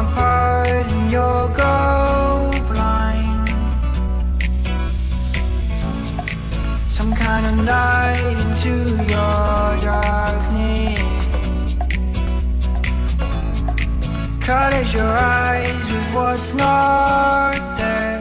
I'm hurt and you'll Some kind of night into your darkness. Colors your eyes with what's not there.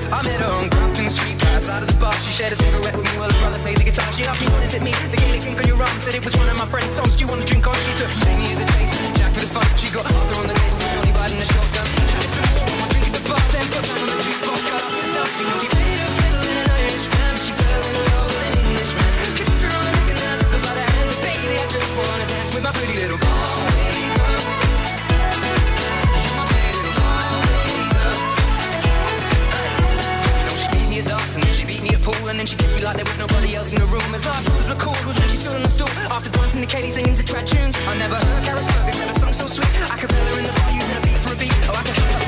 class. I met her on Grafton Street, outside of the bar. She shared a cigarette with me while her brother played the guitar. She hardly noticed at me. The Gaelic ink on your arm said it was one of my friend's songs. Do you want to drink on? She took Jamie as a chase, Jack for the fun. She got Arthur on the table with Johnny Biden a shotgun. She had some more drink at the bar, then put down on the jukebox, got up to dancing. and then she kissed me like there was nobody else in the room. As last words were called was when she stood on the stool after dancing to Katie singing to trad tunes. I never heard Carrickfergus a song so sweet, acapella in the bar using a beat for a beat. Oh, I can help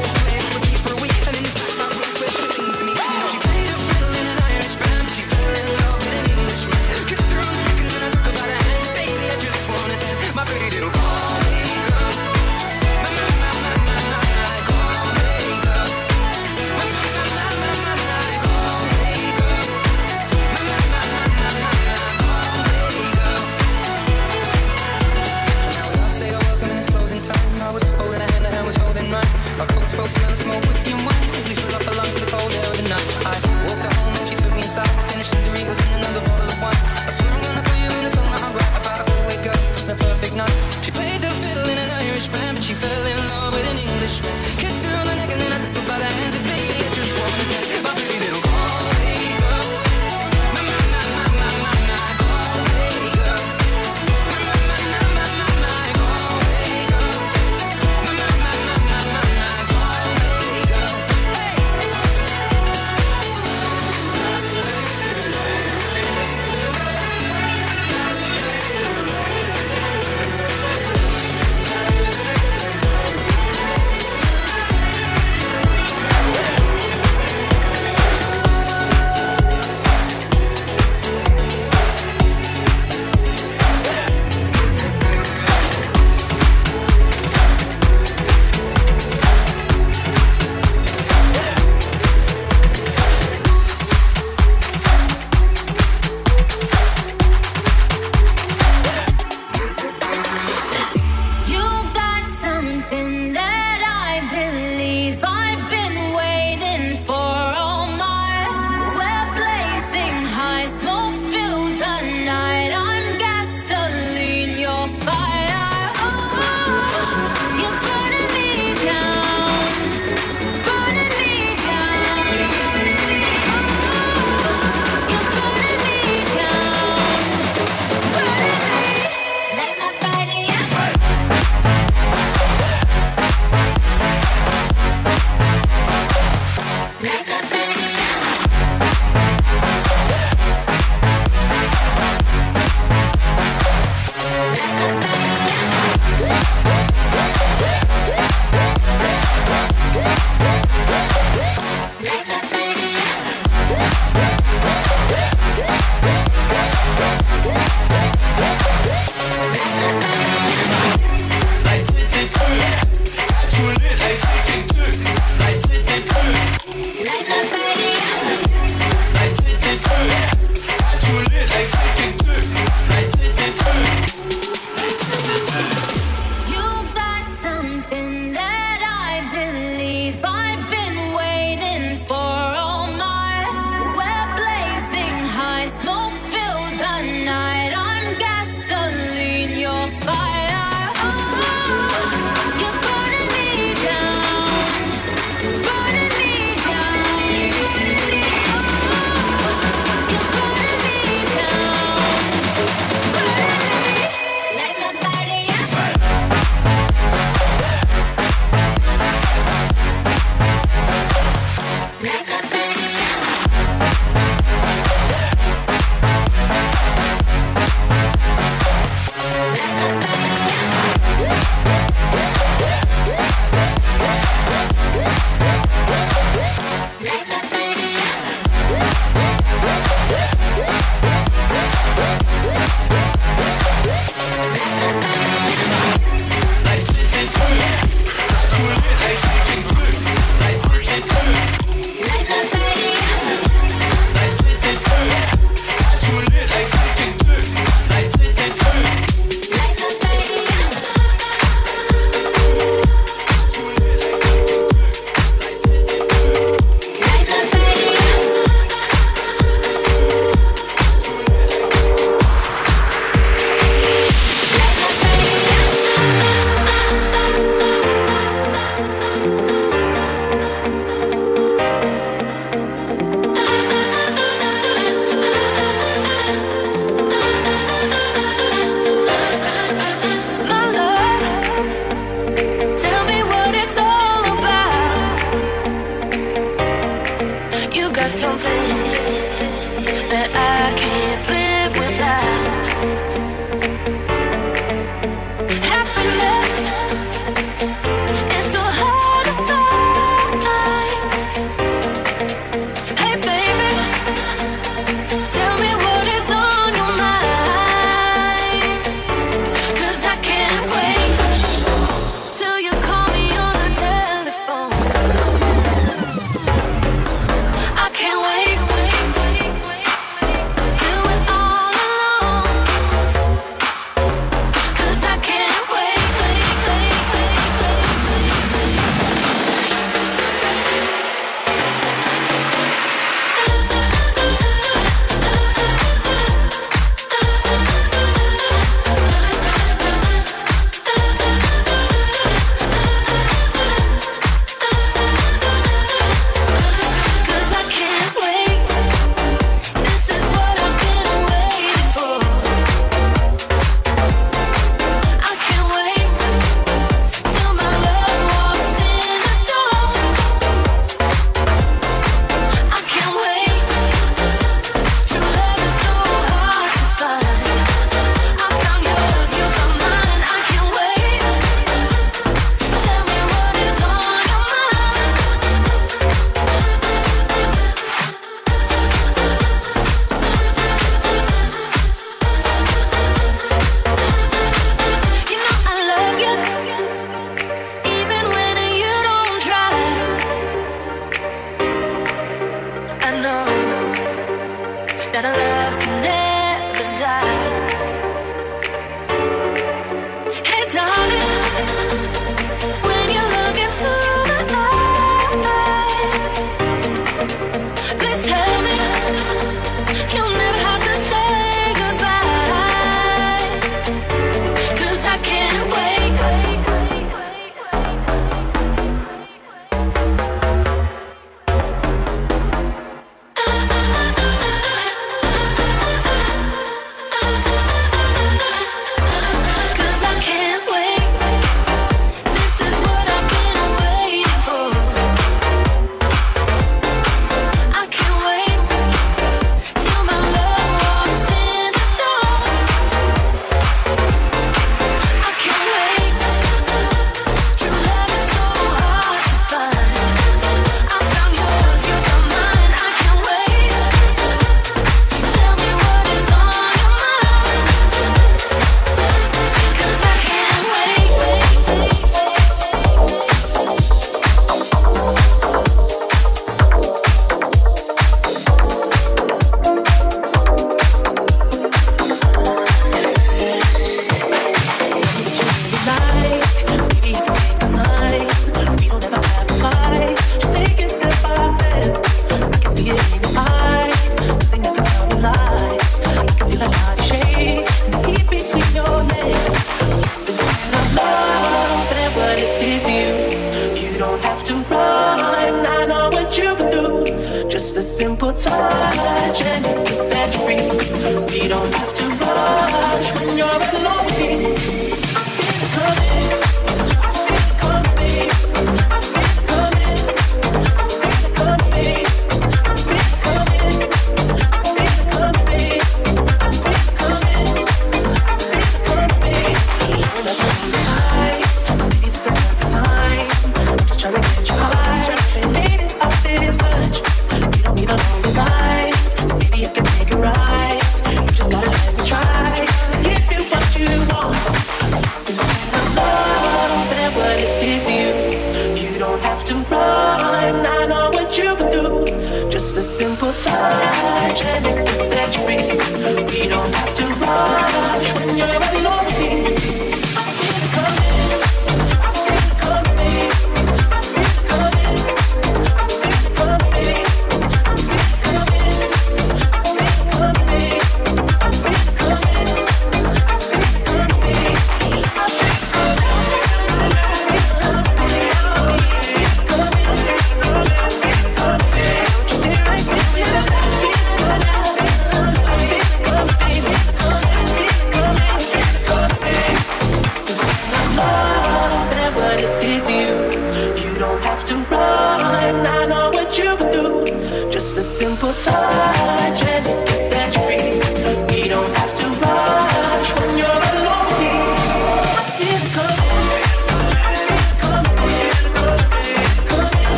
people touch and it gets set free. We don't have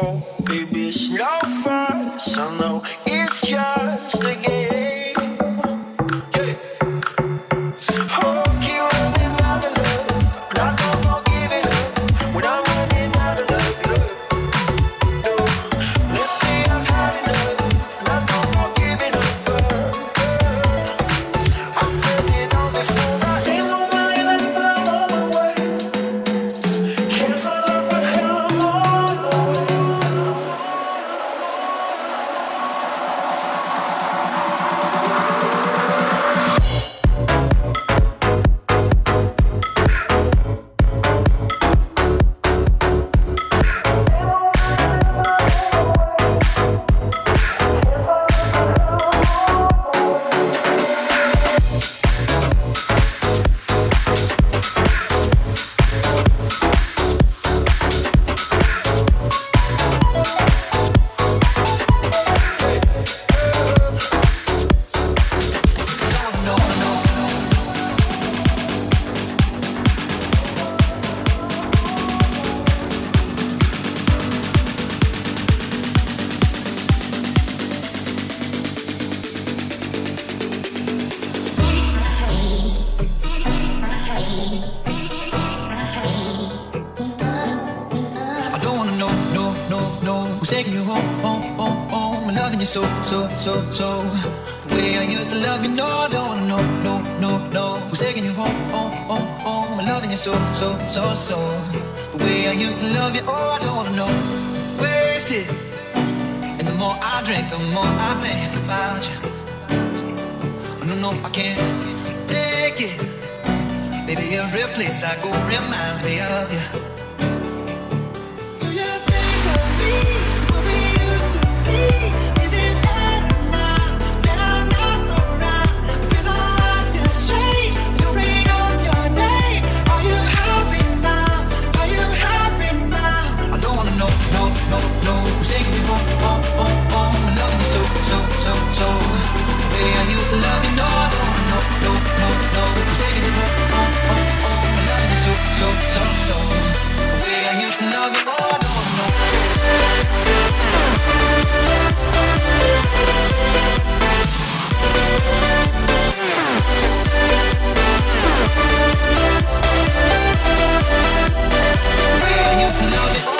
home. So so. The way I used to love you, oh, I don't wanna know. Wasted. And the more I drink, the more I think about you. Oh, no, no, I can't take it. Baby, every place I go reminds me of you. Do you think of me? What we used to be? Is it? so, so, so, so The way I used to love you, oh no, no The way I used to love you,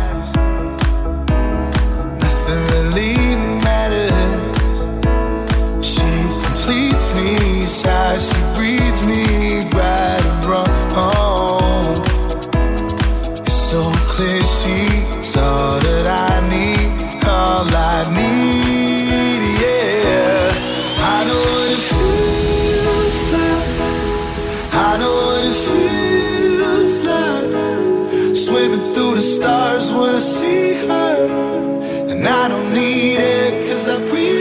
swimming through the stars when I see her. And I don't need it, cause I breathe.